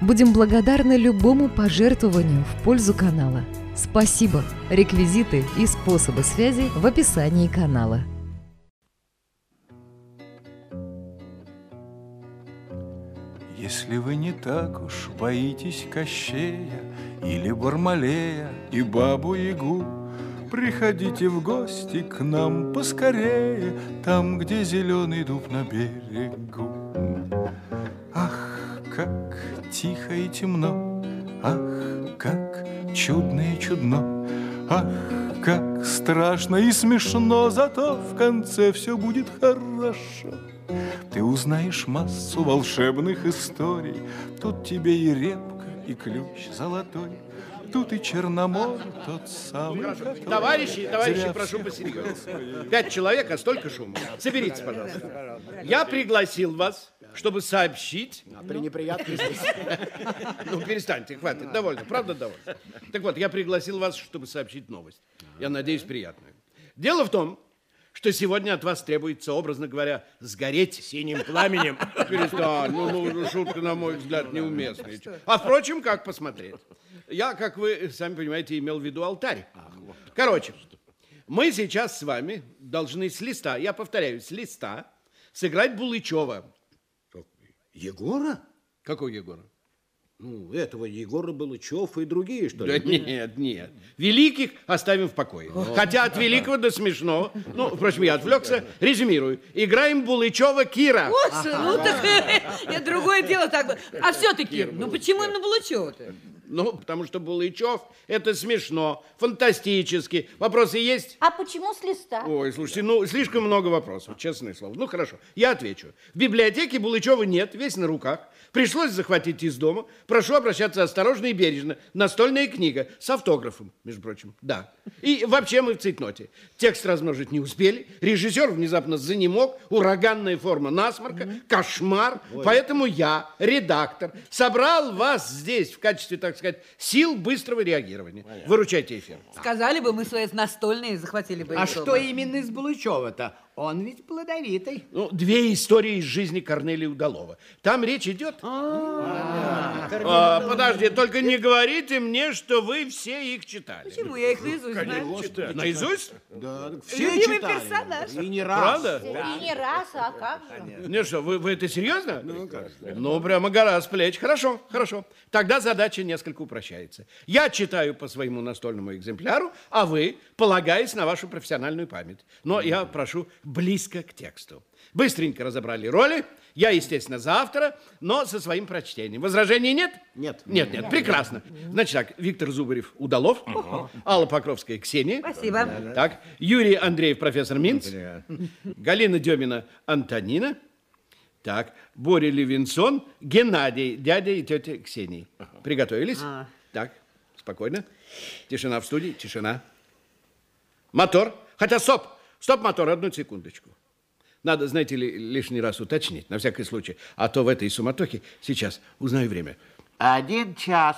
Будем благодарны любому пожертвованию в пользу канала. Спасибо! Реквизиты и способы связи в описании канала. Если вы не так уж боитесь Кощея Или Бармалея и Бабу-Ягу, Приходите в гости к нам поскорее, Там, где зеленый дуб на берегу. Ах, тихо и темно, Ах, как чудно и чудно, Ах, как страшно и смешно, Зато в конце все будет хорошо. Ты узнаешь массу волшебных историй, Тут тебе и репка, и ключ золотой, Тут и Черномор тот самый. Хорошо. Товарищи, товарищи, прошу посерьезнее. Пять человек, а столько шума. Соберитесь, пожалуйста. Я пригласил вас, чтобы сообщить... А при неприятной здесь. Ну, перестаньте, хватит, довольно, правда довольно. Так вот, я пригласил вас, чтобы сообщить новость. Я надеюсь, приятную. Дело в том, что сегодня от вас требуется, образно говоря, сгореть синим пламенем. Перестань, ну, ну, шутка, на мой взгляд, неуместная. А впрочем, как посмотреть? Я, как вы сами понимаете, имел в виду алтарь. Короче, мы сейчас с вами должны с листа, я повторяю, с листа, сыграть Булычева. Егора? Какого Егора? Ну, этого Егора Балычев и другие, что ли? Да нет, нет. Великих оставим в покое. Хотя от великого до смешного. Ну, впрочем, я отвлекся. Резюмирую. Играем Булычева Кира. Господи, ну так это другое дело так бы. А все-таки, ну почему именно Булычева-то? Ну, потому что Булычев – это смешно, фантастически. Вопросы есть? А почему с листа? Ой, слушайте, ну, слишком много вопросов, честное слово. Ну, хорошо, я отвечу. В библиотеке Булычева нет, весь на руках. Пришлось захватить из дома. Прошу обращаться осторожно и бережно. Настольная книга с автографом, между прочим. Да. И вообще мы в цейтноте. Текст размножить не успели. Режиссер внезапно занемог. Ураганная форма насморка. Кошмар. Поэтому я, редактор, собрал вас здесь в качестве, так сказать, сил быстрого реагирования. Выручайте эфир. Сказали бы, мы свои настольные захватили бы. А что именно из Булычева-то? Он ведь плодовитый. Ну, две истории из жизни Корнелия Удалова. Там речь идет... А, подожди, только не говорите мне, что вы все их читали. Почему? Я их наизусть знаю. Наизусть? Да, все Любимый читали. персонаж. И не раз. Правда? И не раз, а как же? Не, что, вы, вы это серьезно? Ну, Ну, прямо гора с плеч. Хорошо, хорошо. Тогда задача несколько упрощается. Я читаю по своему настольному экземпляру, а вы, полагаясь на вашу профессиональную память. Но я прошу близко к тексту. Быстренько разобрали роли. Я, естественно, за автора, но со своим прочтением. Возражений нет? Нет. Нет, нет, прекрасно. Значит так, Виктор Зубарев, Удалов, Алла Покровская, Ксения. Спасибо. Так, Юрий Андреев, профессор Минц. Галина Демина, Антонина. Так, Боря Левинсон, Геннадий, дядя и тетя Ксении. Приготовились? Так, спокойно. Тишина в студии, тишина. Мотор. Хотя, стоп, стоп, мотор, одну секундочку. Надо, знаете ли, лишний раз уточнить, на всякий случай. А то в этой суматохе сейчас узнаю время. Один час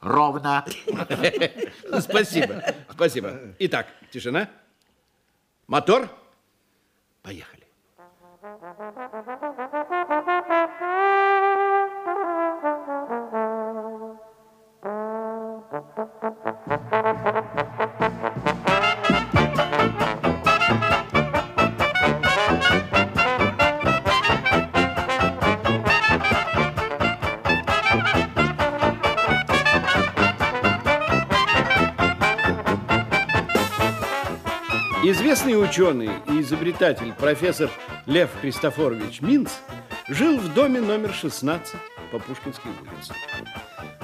ровно. Спасибо, спасибо. Итак, тишина. Мотор. Поехали. Известный ученый и изобретатель профессор Лев Христофорович Минц жил в доме номер 16 по Пушкинской улице.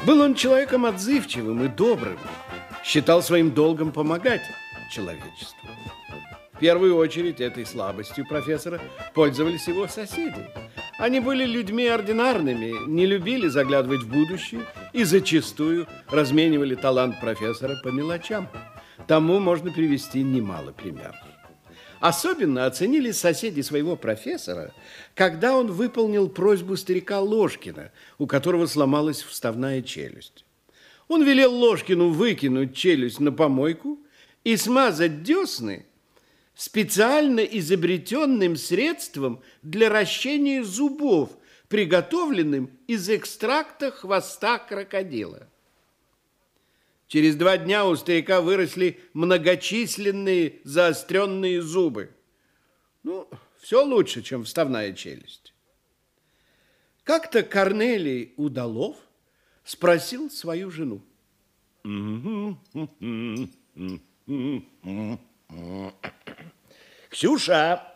Был он человеком отзывчивым и добрым, считал своим долгом помогать человечеству. В первую очередь этой слабостью профессора пользовались его соседи. Они были людьми ординарными, не любили заглядывать в будущее и зачастую разменивали талант профессора по мелочам. Тому можно привести немало примеров. Особенно оценили соседи своего профессора, когда он выполнил просьбу старика Ложкина, у которого сломалась вставная челюсть. Он велел Ложкину выкинуть челюсть на помойку и смазать десны специально изобретенным средством для ращения зубов, приготовленным из экстракта хвоста крокодила. Через два дня у старика выросли многочисленные заостренные зубы. Ну, все лучше, чем вставная челюсть. Как-то Корнелий Удалов спросил свою жену. Ксюша,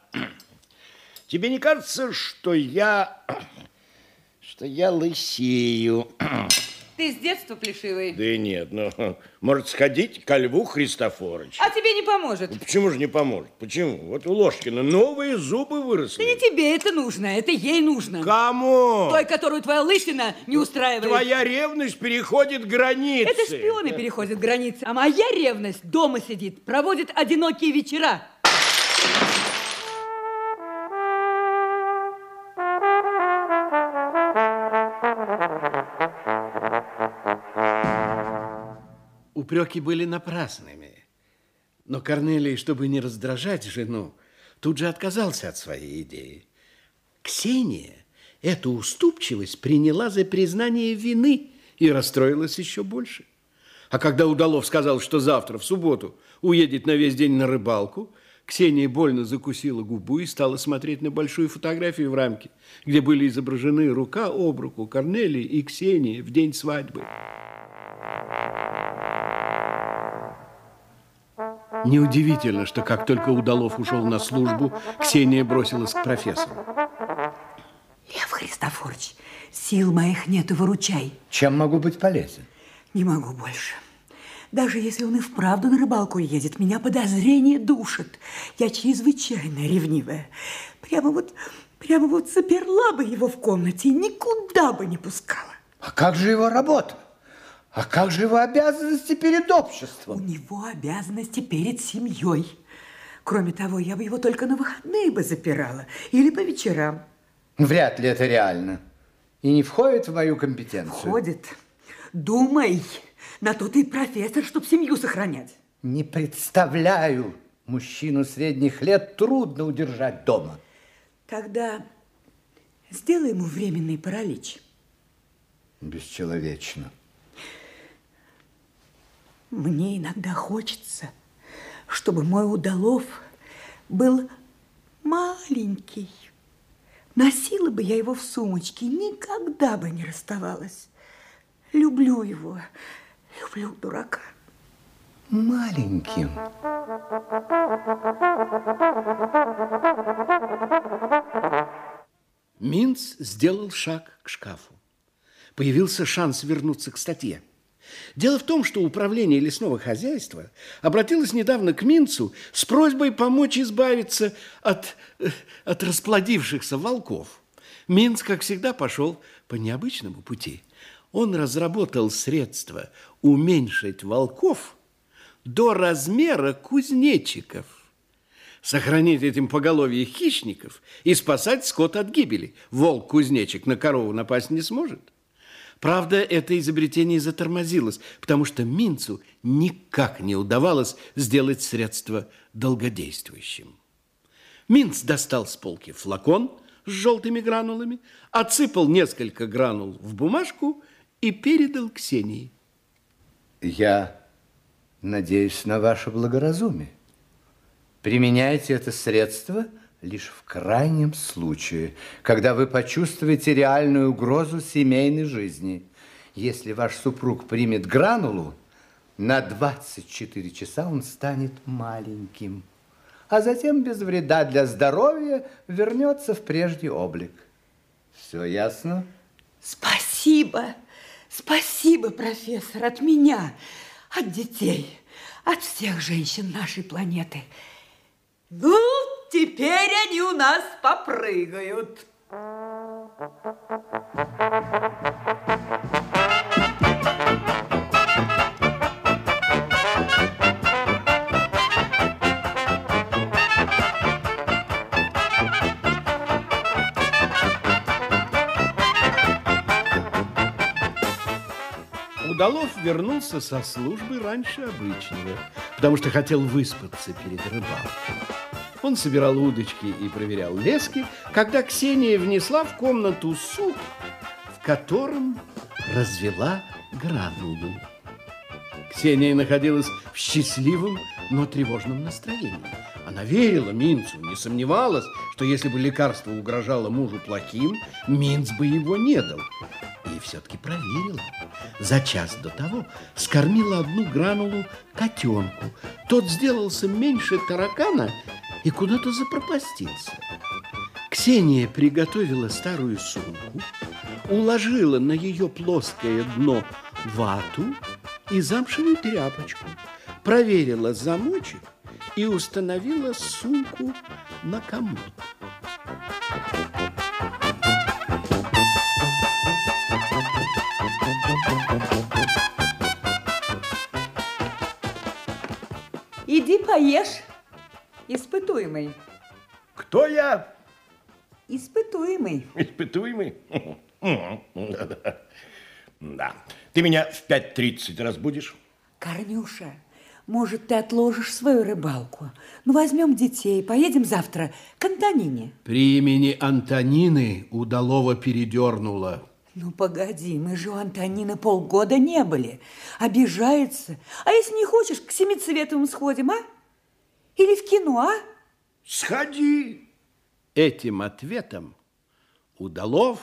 тебе не кажется, что я... что я лысею? Ты с детства плешивый. Да и нет, ну, может сходить ко Льву Христофоровичу. А тебе не поможет. Ну, почему же не поможет? Почему? Вот у Ложкина новые зубы Да выросли. не тебе это нужно, это ей нужно. Кому? Той, которую твоя лысина не устраивает. Твоя ревность переходит границы. Это шпионы переходят границы, а моя ревность дома сидит, проводит одинокие вечера. Упреки были напрасными. Но Корнелий, чтобы не раздражать жену, тут же отказался от своей идеи. Ксения эту уступчивость приняла за признание вины и расстроилась еще больше. А когда Удалов сказал, что завтра, в субботу, уедет на весь день на рыбалку, Ксения больно закусила губу и стала смотреть на большую фотографию в рамке, где были изображены рука об руку Корнелии и Ксении в день свадьбы. Неудивительно, что как только Удалов ушел на службу, Ксения бросилась к профессору. Лев Христофорович, сил моих нету, выручай. Чем могу быть полезен? Не могу больше. Даже если он и вправду на рыбалку едет, меня подозрение душит. Я чрезвычайно ревнивая. Прямо вот, прямо вот заперла бы его в комнате и никуда бы не пускала. А как же его работа? А как же его обязанности перед У обществом? него обязанности перед семьей. Кроме того, я бы его только на выходные бы запирала или по вечерам. Вряд ли это реально. И не входит в мою компетенцию. Ходит. Думай, на то ты профессор, чтобы семью сохранять. Не представляю. Мужчину средних лет трудно удержать дома. Тогда сделай ему временный паралич. Бесчеловечно. Мне иногда хочется, чтобы мой удалов был маленький. Носила бы я его в сумочке, никогда бы не расставалась. Люблю его, люблю дурака. Маленьким. Минц сделал шаг к шкафу. Появился шанс вернуться к статье. Дело в том, что управление лесного хозяйства обратилось недавно к Минцу с просьбой помочь избавиться от, э, от расплодившихся волков. Минц, как всегда, пошел по необычному пути. Он разработал средства уменьшить волков до размера кузнечиков сохранить этим поголовье хищников и спасать скот от гибели. Волк-кузнечик на корову напасть не сможет. Правда, это изобретение затормозилось, потому что Минцу никак не удавалось сделать средство долгодействующим. Минц достал с полки флакон с желтыми гранулами, отсыпал несколько гранул в бумажку и передал Ксении. Я надеюсь на ваше благоразумие. Применяйте это средство лишь в крайнем случае, когда вы почувствуете реальную угрозу семейной жизни. Если ваш супруг примет гранулу, на 24 часа он станет маленьким, а затем без вреда для здоровья вернется в прежний облик. Все ясно? Спасибо, спасибо, профессор, от меня, от детей, от всех женщин нашей планеты. Ну, Теперь они у нас попрыгают. Удалов вернулся со службы раньше обычного, потому что хотел выспаться перед рыбалкой. Он собирал удочки и проверял лески, когда Ксения внесла в комнату суп, в котором развела гранулу. Ксения находилась в счастливом, но тревожном настроении. Она верила Минцу, не сомневалась, что если бы лекарство угрожало мужу плохим, Минц бы его не дал. И все-таки проверила. За час до того скормила одну гранулу котенку. Тот сделался меньше таракана и куда-то запропастился. Ксения приготовила старую сумку, уложила на ее плоское дно вату и замшевую тряпочку, проверила замочек и установила сумку на комод. Иди поешь, испытуемый. Кто я? Испытуемый. Испытуемый? Да. Ты меня в 5.30 разбудишь? Корнюша, может, ты отложишь свою рыбалку? Ну, возьмем детей, поедем завтра к Антонине. При имени Антонины удалого передернула. Ну, погоди, мы же у Антонины полгода не были. Обижается. А если не хочешь, к Семицветовым сходим, а? Или в кино, а? Сходи. Этим ответом Удалов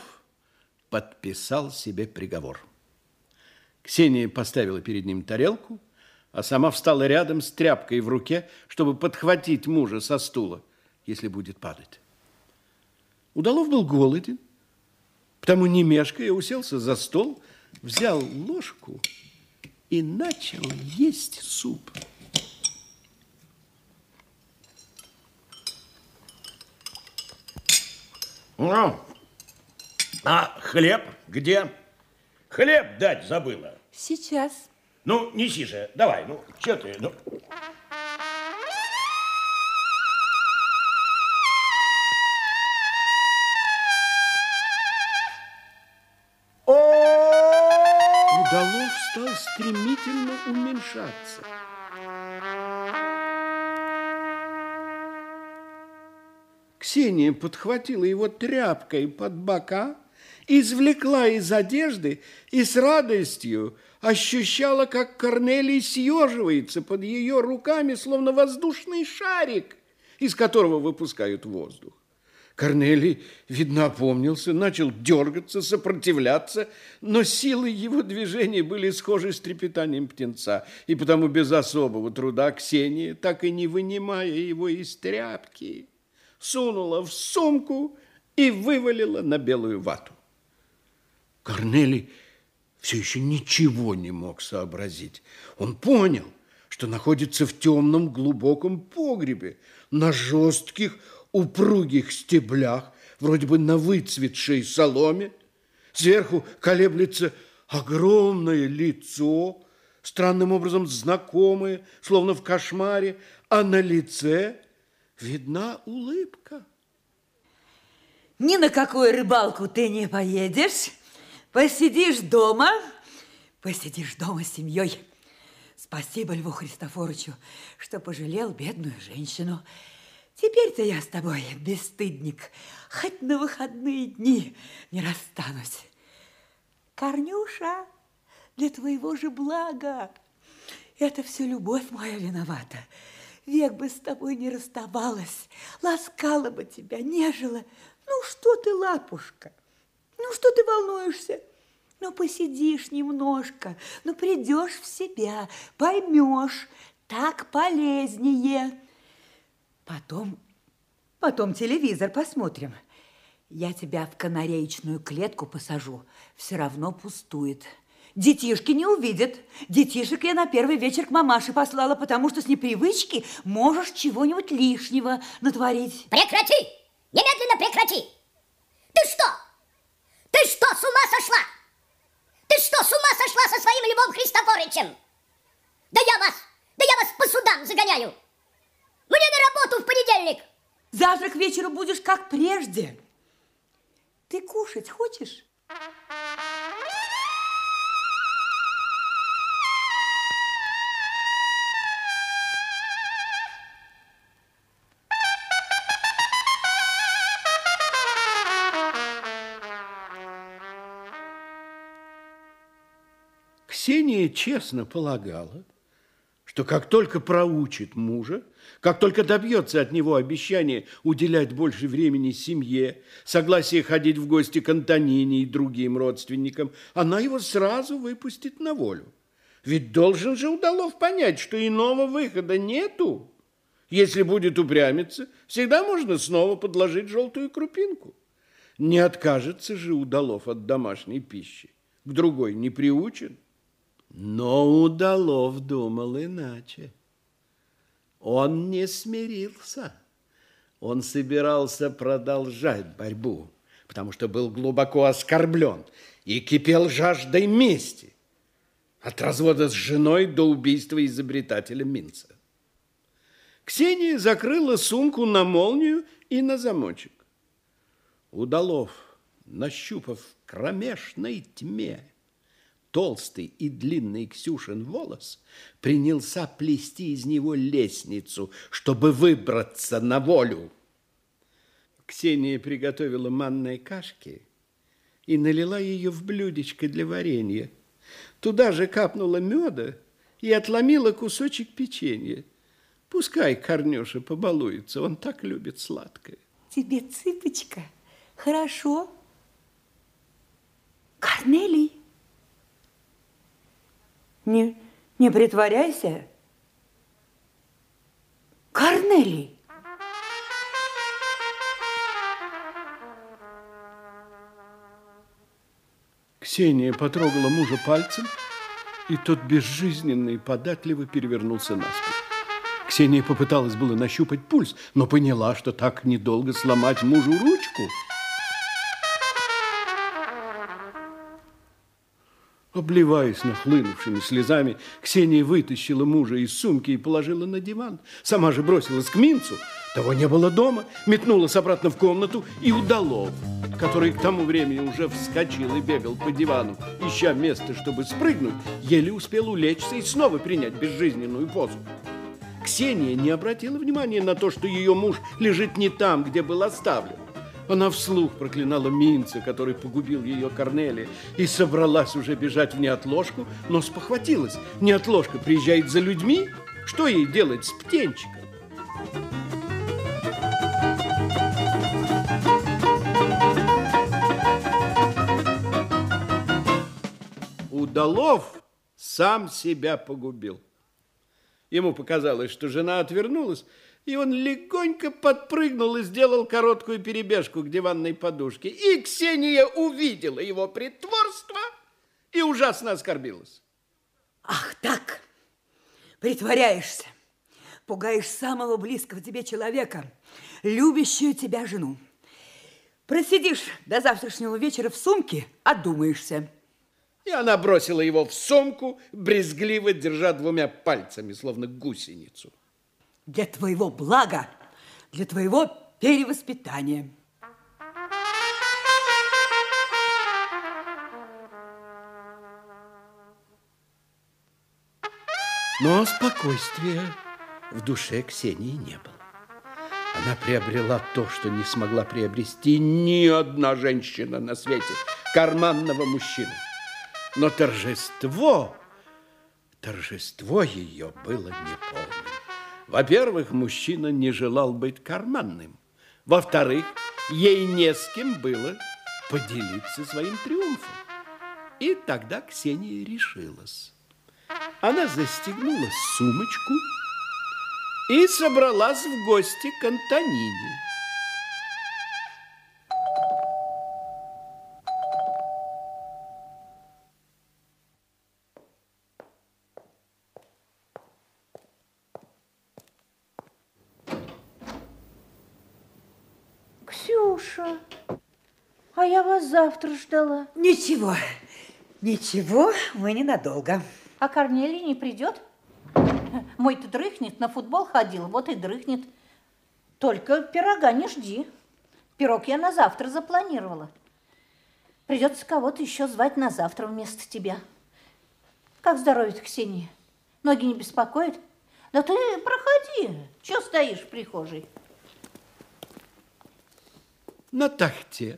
подписал себе приговор. Ксения поставила перед ним тарелку, а сама встала рядом с тряпкой в руке, чтобы подхватить мужа со стула, если будет падать. Удалов был голоден, потому не мешкая уселся за стол, взял ложку и начал есть суп. Ну, а хлеб где? Хлеб дать забыла. Сейчас. Ну, неси же, давай, ну, что ты, ну. Удалов стал стремительно уменьшаться. Ксения подхватила его тряпкой под бока, извлекла из одежды и с радостью ощущала, как Корнелий съеживается под ее руками, словно воздушный шарик, из которого выпускают воздух. Корнелий, видно, опомнился, начал дергаться, сопротивляться, но силы его движений были схожи с трепетанием птенца, и потому без особого труда Ксения, так и не вынимая его из тряпки, сунула в сумку и вывалила на белую вату. Корнелий все еще ничего не мог сообразить. Он понял, что находится в темном глубоком погребе, на жестких упругих стеблях, вроде бы на выцветшей соломе. Сверху колеблется огромное лицо, странным образом знакомое, словно в кошмаре, а на лице видна улыбка. Ни на какую рыбалку ты не поедешь. Посидишь дома, посидишь дома с семьей. Спасибо Льву Христофоровичу, что пожалел бедную женщину. Теперь-то я с тобой, бесстыдник, хоть на выходные дни не расстанусь. Корнюша, для твоего же блага. Это все любовь моя виновата. Век бы с тобой не расставалась, ласкала бы тебя, нежила. Ну, что ты, лапушка? Ну, что ты волнуешься? Ну, посидишь немножко, ну, придешь в себя, поймешь, так полезнее. Потом, потом телевизор посмотрим. Я тебя в канареечную клетку посажу, все равно пустует. Детишки не увидят. Детишек я на первый вечер к мамаше послала, потому что с непривычки можешь чего-нибудь лишнего натворить. Прекрати! Немедленно прекрати! Ты что? Ты что, с ума сошла? Ты что, с ума сошла со своим Львом Христофорычем? Да я вас, да я вас по судам загоняю! Мне на работу в понедельник! Завтра к вечеру будешь как прежде. Ты кушать хочешь? Ксения честно полагала, что как только проучит мужа, как только добьется от него обещания уделять больше времени семье, согласия ходить в гости к Антонине и другим родственникам, она его сразу выпустит на волю. Ведь должен же Удалов понять, что иного выхода нету. Если будет упрямиться, всегда можно снова подложить желтую крупинку. Не откажется же Удалов от домашней пищи, к другой не приучен. Но Удалов думал иначе. Он не смирился. Он собирался продолжать борьбу, потому что был глубоко оскорблен и кипел жаждой мести. От развода с женой до убийства изобретателя Минца. Ксения закрыла сумку на молнию и на замочек. Удалов, нащупав кромешной тьме толстый и длинный Ксюшин волос, принялся плести из него лестницу, чтобы выбраться на волю. Ксения приготовила манной кашки и налила ее в блюдечко для варенья. Туда же капнула меда и отломила кусочек печенья. Пускай Корнюша побалуется, он так любит сладкое. Тебе, цыпочка, хорошо. Корнелий, не, не притворяйся. Корнелий. Ксения потрогала мужа пальцем, и тот безжизненно и податливо перевернулся на спину. Ксения попыталась было нащупать пульс, но поняла, что так недолго сломать мужу ручку. Обливаясь нахлынувшими слезами, Ксения вытащила мужа из сумки и положила на диван. Сама же бросилась к Минцу. Того не было дома, метнулась обратно в комнату и удалов, который к тому времени уже вскочил и бегал по дивану, ища место, чтобы спрыгнуть, еле успел улечься и снова принять безжизненную позу. Ксения не обратила внимания на то, что ее муж лежит не там, где был оставлен. Она вслух проклинала Минца, который погубил ее Корнелия, и собралась уже бежать в неотложку, но спохватилась. Неотложка приезжает за людьми, что ей делать с птенчиком? Удалов сам себя погубил. Ему показалось, что жена отвернулась, и он легонько подпрыгнул и сделал короткую перебежку к диванной подушке. И Ксения увидела его притворство и ужасно оскорбилась. Ах так, притворяешься, пугаешь самого близкого тебе человека, любящую тебя жену. Просидишь до завтрашнего вечера в сумке, одумаешься. И она бросила его в сумку, брезгливо держа двумя пальцами, словно гусеницу. Для твоего блага, для твоего перевоспитания. Но спокойствия в душе Ксении не было. Она приобрела то, что не смогла приобрести ни одна женщина на свете, карманного мужчину. Но торжество, торжество ее было неполным. Во-первых, мужчина не желал быть карманным. Во-вторых, ей не с кем было поделиться своим триумфом. И тогда Ксения решилась. Она застегнула сумочку и собралась в гости к Антонине. Ксюша, а я вас завтра ждала. Ничего, ничего, мы ненадолго. А Корнелий не придет? Мой-то дрыхнет, на футбол ходил, вот и дрыхнет. Только пирога не жди. Пирог я на завтра запланировала. Придется кого-то еще звать на завтра вместо тебя. Как здоровье Ксении? Ноги не беспокоят? Да ты проходи. Чего стоишь в прихожей? На тахте,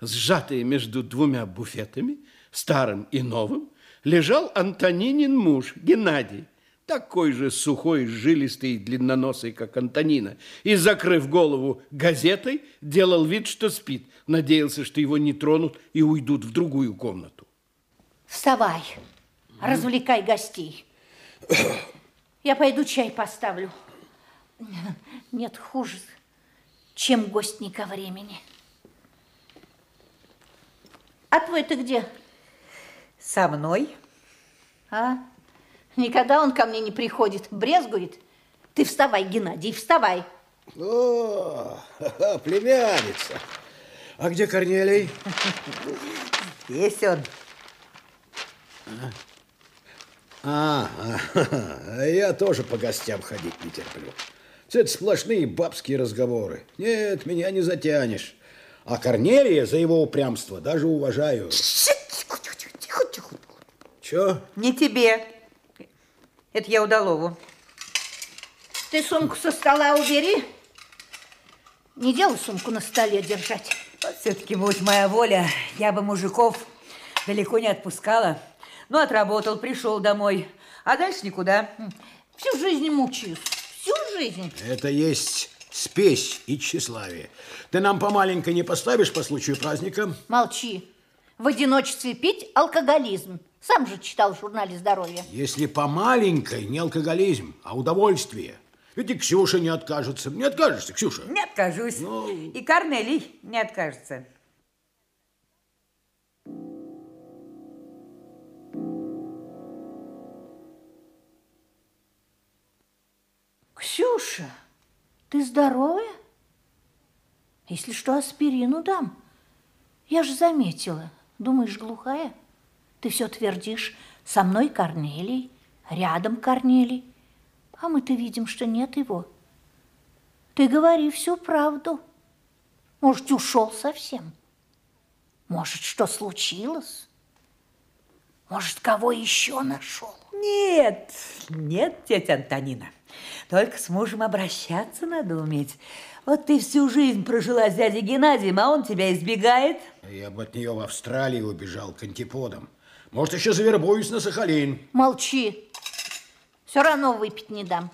сжатые между двумя буфетами, старым и новым, лежал Антонинин муж, Геннадий, такой же сухой, жилистый и длинноносый, как Антонина, и, закрыв голову газетой, делал вид, что спит, надеялся, что его не тронут и уйдут в другую комнату. Вставай, развлекай гостей. Я пойду чай поставлю. Нет, хуже, чем гость не ко времени. А твой-то где? Со мной. А? Никогда он ко мне не приходит, брезгует. Ты вставай, Геннадий, вставай. О, племянница. А где Корнелий? Здесь он. А, а, я тоже по гостям ходить не терплю. Все это сплошные бабские разговоры. Нет, меня не затянешь. А Корнелия за его упрямство даже уважаю. Тихо, тихо, тихо, тихо. Че? Не тебе. Это я Удалову. Ты сумку со стола убери. Не делай сумку на столе держать. Вот все-таки, будь моя воля, я бы мужиков далеко не отпускала. Ну, отработал, пришел домой. А дальше никуда. Всю жизнь мучаюсь. Всю жизнь. Это есть спесь и тщеславие. Ты нам по маленькой не поставишь по случаю праздника? Молчи. В одиночестве пить – алкоголизм. Сам же читал в журнале «Здоровье». Если по маленькой, не алкоголизм, а удовольствие. Ведь и Ксюша не откажется. Не откажешься, Ксюша? Не откажусь. И Корнелий не откажется. Ксюша, ты здоровая? Если что, аспирину дам. Я же заметила. Думаешь, глухая? Ты все твердишь. Со мной Корнелий, рядом Корнелий. А мы-то видим, что нет его. Ты говори всю правду. Может, ушел совсем? Может, что случилось? Может, кого еще нашел? Нет, нет, тетя Антонина. Только с мужем обращаться надо уметь. Вот ты всю жизнь прожила с дядей Геннадием, а он тебя избегает. Я бы от нее в Австралии убежал к антиподам. Может, еще завербуюсь на Сахалин. Молчи. Все равно выпить не дам.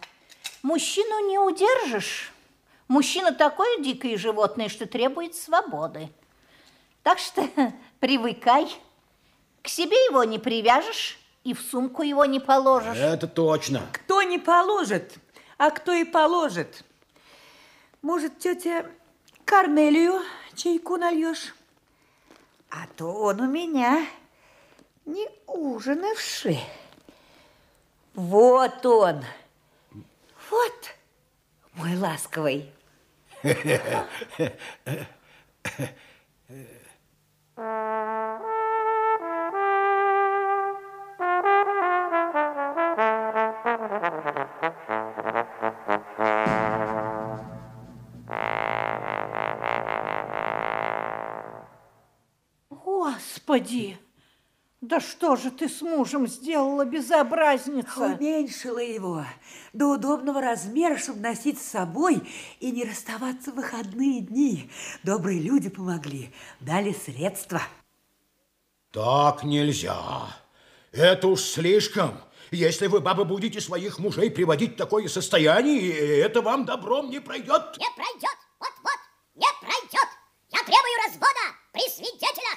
Мужчину не удержишь. Мужчина такое дикое животное, что требует свободы. Так что привыкай. К себе его не привяжешь и в сумку его не положишь. Это точно. Кто не положит, а кто и положит. Может, тетя Корнелию чайку нальешь? А то он у меня не ужинавший. Вот он. Вот мой ласковый. Господи! Да что же ты с мужем сделала, безобразница? Уменьшила его до удобного размера, чтобы носить с собой и не расставаться в выходные дни. Добрые люди помогли, дали средства. Так нельзя. Это уж слишком. Если вы, бабы, будете своих мужей приводить в такое состояние, это вам добром не пройдет. Не пройдет. Вот-вот. Не пройдет. Я требую развода при свидетелях.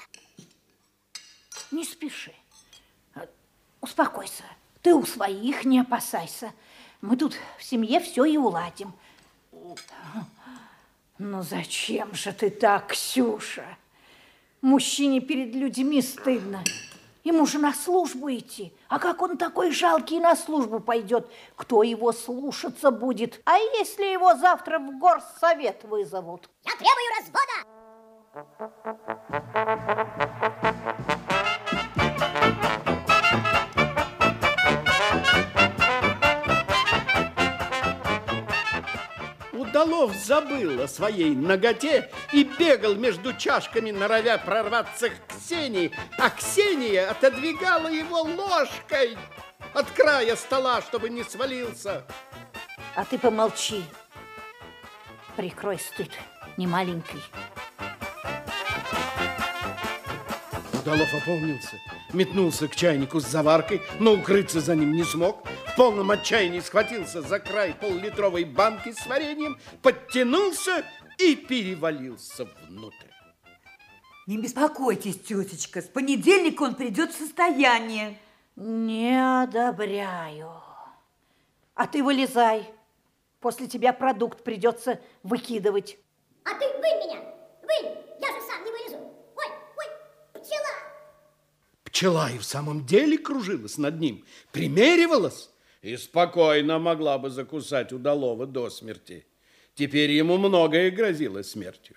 Не спеши. А, Успокойся. Ты у своих не опасайся. Мы тут в семье все и уладим. Ну зачем же ты так, Ксюша? Мужчине перед людьми стыдно. Ему же на службу идти. А как он такой жалкий на службу пойдет? Кто его слушаться будет? А если его завтра в горсовет вызовут? Я требую развода. Удалов забыл о своей ноготе и бегал между чашками, норовя прорваться к Ксении, а Ксения отодвигала его ложкой от края стола, чтобы не свалился. А ты помолчи. Прикрой стыд, не маленький. Удалов опомнился метнулся к чайнику с заваркой, но укрыться за ним не смог. В полном отчаянии схватился за край поллитровой банки с вареньем, подтянулся и перевалился внутрь. Не беспокойтесь, тетечка, с понедельника он придет в состояние. Не одобряю. А ты вылезай. После тебя продукт придется выкидывать. А ты вынь меня, вынь, я же сам не вылезу. Ой, ой, пчела. Пчела и в самом деле кружилась над ним, примеривалась и спокойно могла бы закусать удалого до смерти. Теперь ему многое грозило смертью.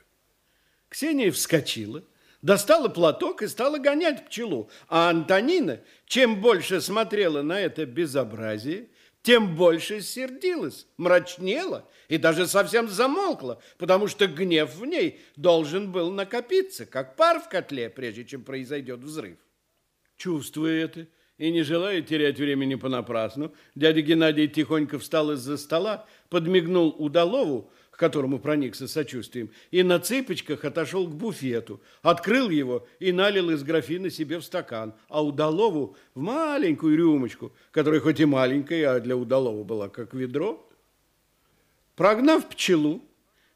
Ксения вскочила, достала платок и стала гонять пчелу. А Антонина, чем больше смотрела на это безобразие, тем больше сердилась, мрачнела и даже совсем замолкла, потому что гнев в ней должен был накопиться, как пар в котле, прежде чем произойдет взрыв. Чувствуя это и не желая терять времени понапрасну, дядя Геннадий тихонько встал из-за стола, подмигнул Удалову, к которому проникся сочувствием, и на цыпочках отошел к буфету, открыл его и налил из графина себе в стакан, а Удалову в маленькую рюмочку, которая хоть и маленькая, а для Удалова была как ведро. Прогнав пчелу,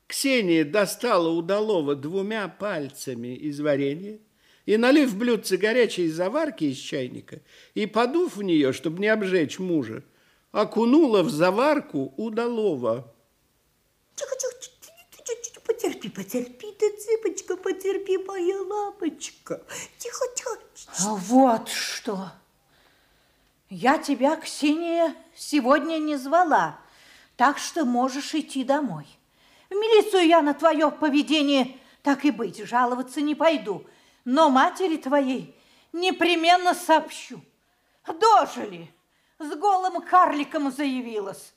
Ксения достала Удалова двумя пальцами из варенья и, налив в блюдце горячей заварки из чайника и подув в нее, чтобы не обжечь мужа, окунула в заварку Удалова. Тихо-тихо, потерпи, потерпи, ты, цыпочка, потерпи, моя лапочка. Тихо-тихо. А вот что. Я тебя, Ксения, сегодня не звала, так что можешь идти домой. В милицию я на твое поведение, так и быть, жаловаться не пойду, но матери твоей непременно сообщу. Дожили, с голым карликом заявилась.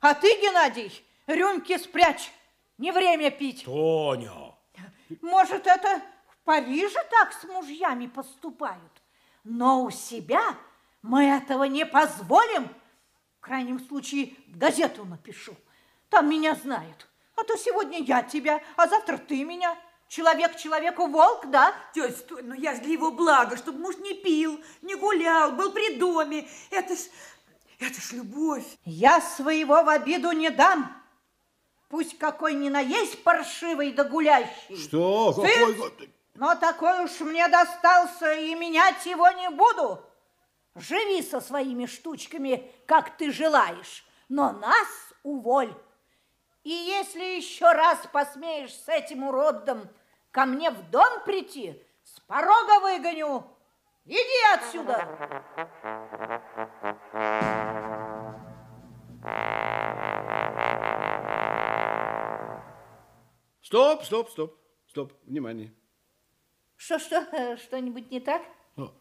А ты, Геннадий, рюмки спрячь, не время пить. Тоня! Может, это в Париже так с мужьями поступают, но у себя мы этого не позволим. В крайнем случае в газету напишу, там меня знают. А то сегодня я тебя, а завтра ты меня. Человек человеку волк, да? Тетя, стой, ну я ж для его блага, чтобы муж не пил, не гулял, был при доме. Это ж, это ж любовь. Я своего в обиду не дам. Пусть какой ни наесть паршивый да гулящий. Что? Сын, Какой... но такой уж мне достался, и менять его не буду. Живи со своими штучками, как ты желаешь, но нас уволь. И если еще раз посмеешь с этим уродом ко мне в дом прийти, с порога выгоню. Иди отсюда. Стоп, стоп, стоп, стоп, внимание. Что-что, э, что-нибудь не так?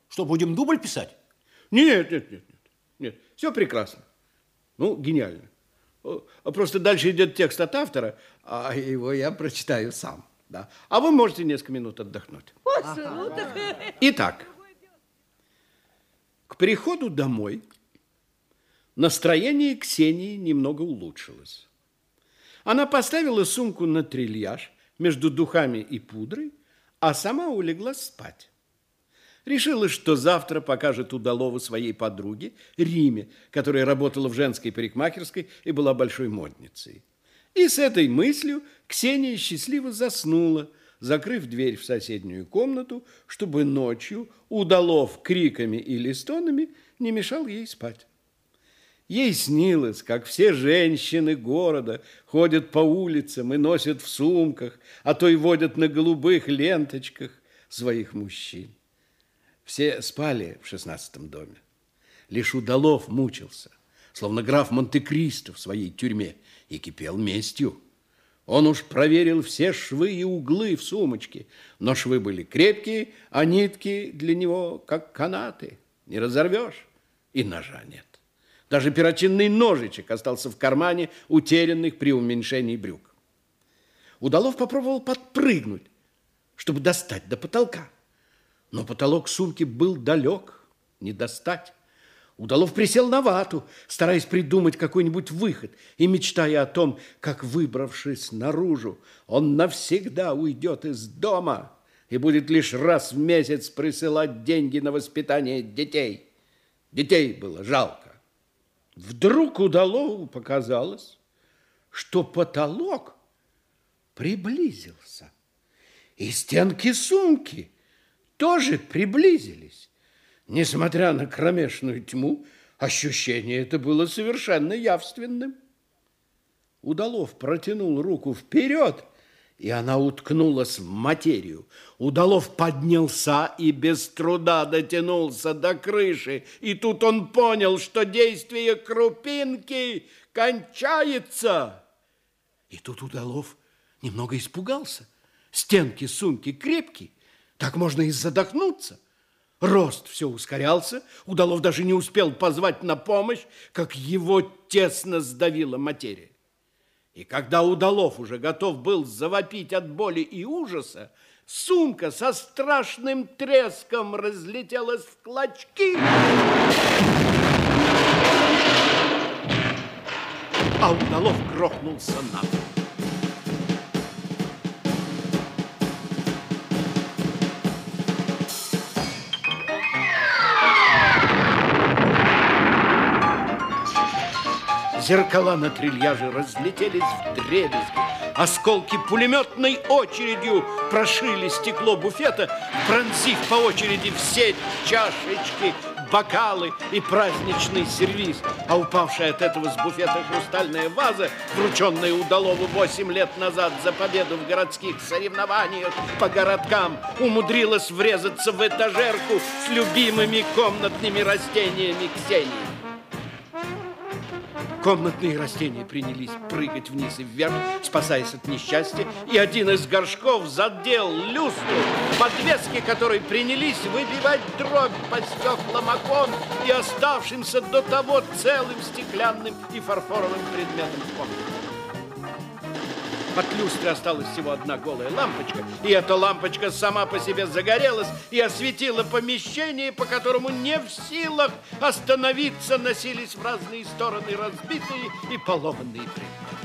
Что, будем дубль писать? Нет, нет, нет, нет, нет, все прекрасно. Ну, гениально. О, Просто дальше идет текст от автора, а его я прочитаю сам. Да. А вы можете несколько минут отдохнуть. Ну. Итак, к приходу домой настроение Ксении немного улучшилось. Она поставила сумку на трильяж между духами и пудрой, а сама улеглась спать. Решила, что завтра покажет удалого своей подруге Риме, которая работала в женской парикмахерской и была большой модницей. И с этой мыслью Ксения счастливо заснула, закрыв дверь в соседнюю комнату, чтобы ночью удалов криками или стонами не мешал ей спать. Ей снилось, как все женщины города ходят по улицам и носят в сумках, а то и водят на голубых ленточках своих мужчин. Все спали в шестнадцатом доме. Лишь Удалов мучился, словно граф Монте-Кристо в своей тюрьме, и кипел местью. Он уж проверил все швы и углы в сумочке, но швы были крепкие, а нитки для него как канаты. Не разорвешь, и ножа нет. Даже перочинный ножичек остался в кармане, утерянных при уменьшении брюк. Удалов попробовал подпрыгнуть, чтобы достать до потолка. Но потолок сумки был далек, не достать. Удалов присел на вату, стараясь придумать какой-нибудь выход и мечтая о том, как, выбравшись наружу, он навсегда уйдет из дома. и будет лишь раз в месяц присылать деньги на воспитание детей. Детей было жалко. Вдруг Удалову показалось, что потолок приблизился, и стенки сумки тоже приблизились. Несмотря на кромешную тьму, ощущение это было совершенно явственным. Удалов протянул руку вперед, и она уткнулась в материю. Удалов поднялся и без труда дотянулся до крыши. И тут он понял, что действие крупинки кончается. И тут Удалов немного испугался. Стенки сумки крепкие, так можно и задохнуться. Рост все ускорялся, Удалов даже не успел позвать на помощь, как его тесно сдавила материя. И когда Удалов уже готов был завопить от боли и ужаса, сумка со страшным треском разлетелась в клочки. А Удалов грохнулся на пол. Зеркала на трильяже разлетелись в дребезги. Осколки пулеметной очередью прошили стекло буфета, пронзив по очереди все чашечки, бокалы и праздничный сервиз. А упавшая от этого с буфета хрустальная ваза, врученная Удалову 8 лет назад за победу в городских соревнованиях по городкам, умудрилась врезаться в этажерку с любимыми комнатными растениями Ксении. Комнатные растения принялись прыгать вниз и вверх, спасаясь от несчастья, и один из горшков задел люстру, подвески которой принялись выбивать дробь по стеклам окон и оставшимся до того целым стеклянным и фарфоровым предметом в комнате. От люстры осталась всего одна голая лампочка, и эта лампочка сама по себе загорелась и осветила помещение, по которому не в силах остановиться носились в разные стороны разбитые и поломанные предметы.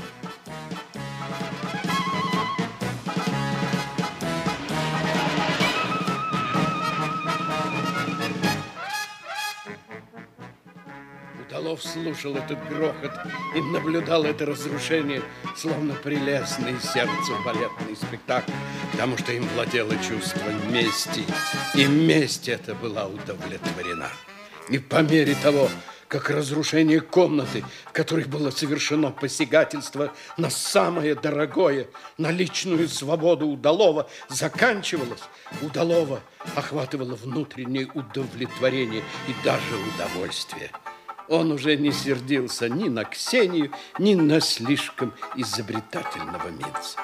Удалов слушал этот грохот и наблюдал это разрушение, словно прелестный сердцу балетный спектакль, потому что им владело чувство мести, и месть эта была удовлетворена. И по мере того, как разрушение комнаты, в которой было совершено посягательство на самое дорогое, на личную свободу Удалова, заканчивалось, Удалова охватывало внутреннее удовлетворение и даже удовольствие. Он уже не сердился ни на Ксению, ни на слишком изобретательного Минца.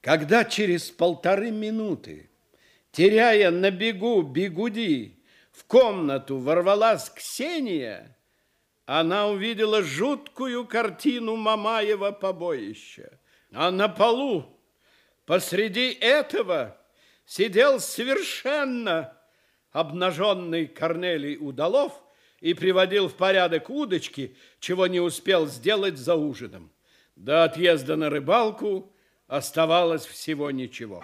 Когда через полторы минуты, теряя на бегу бегуди, в комнату ворвалась Ксения, она увидела жуткую картину Мамаева побоища. А на полу посреди этого сидел совершенно обнаженный Корнелий Удалов и приводил в порядок удочки, чего не успел сделать за ужином. До отъезда на рыбалку – оставалось всего ничего.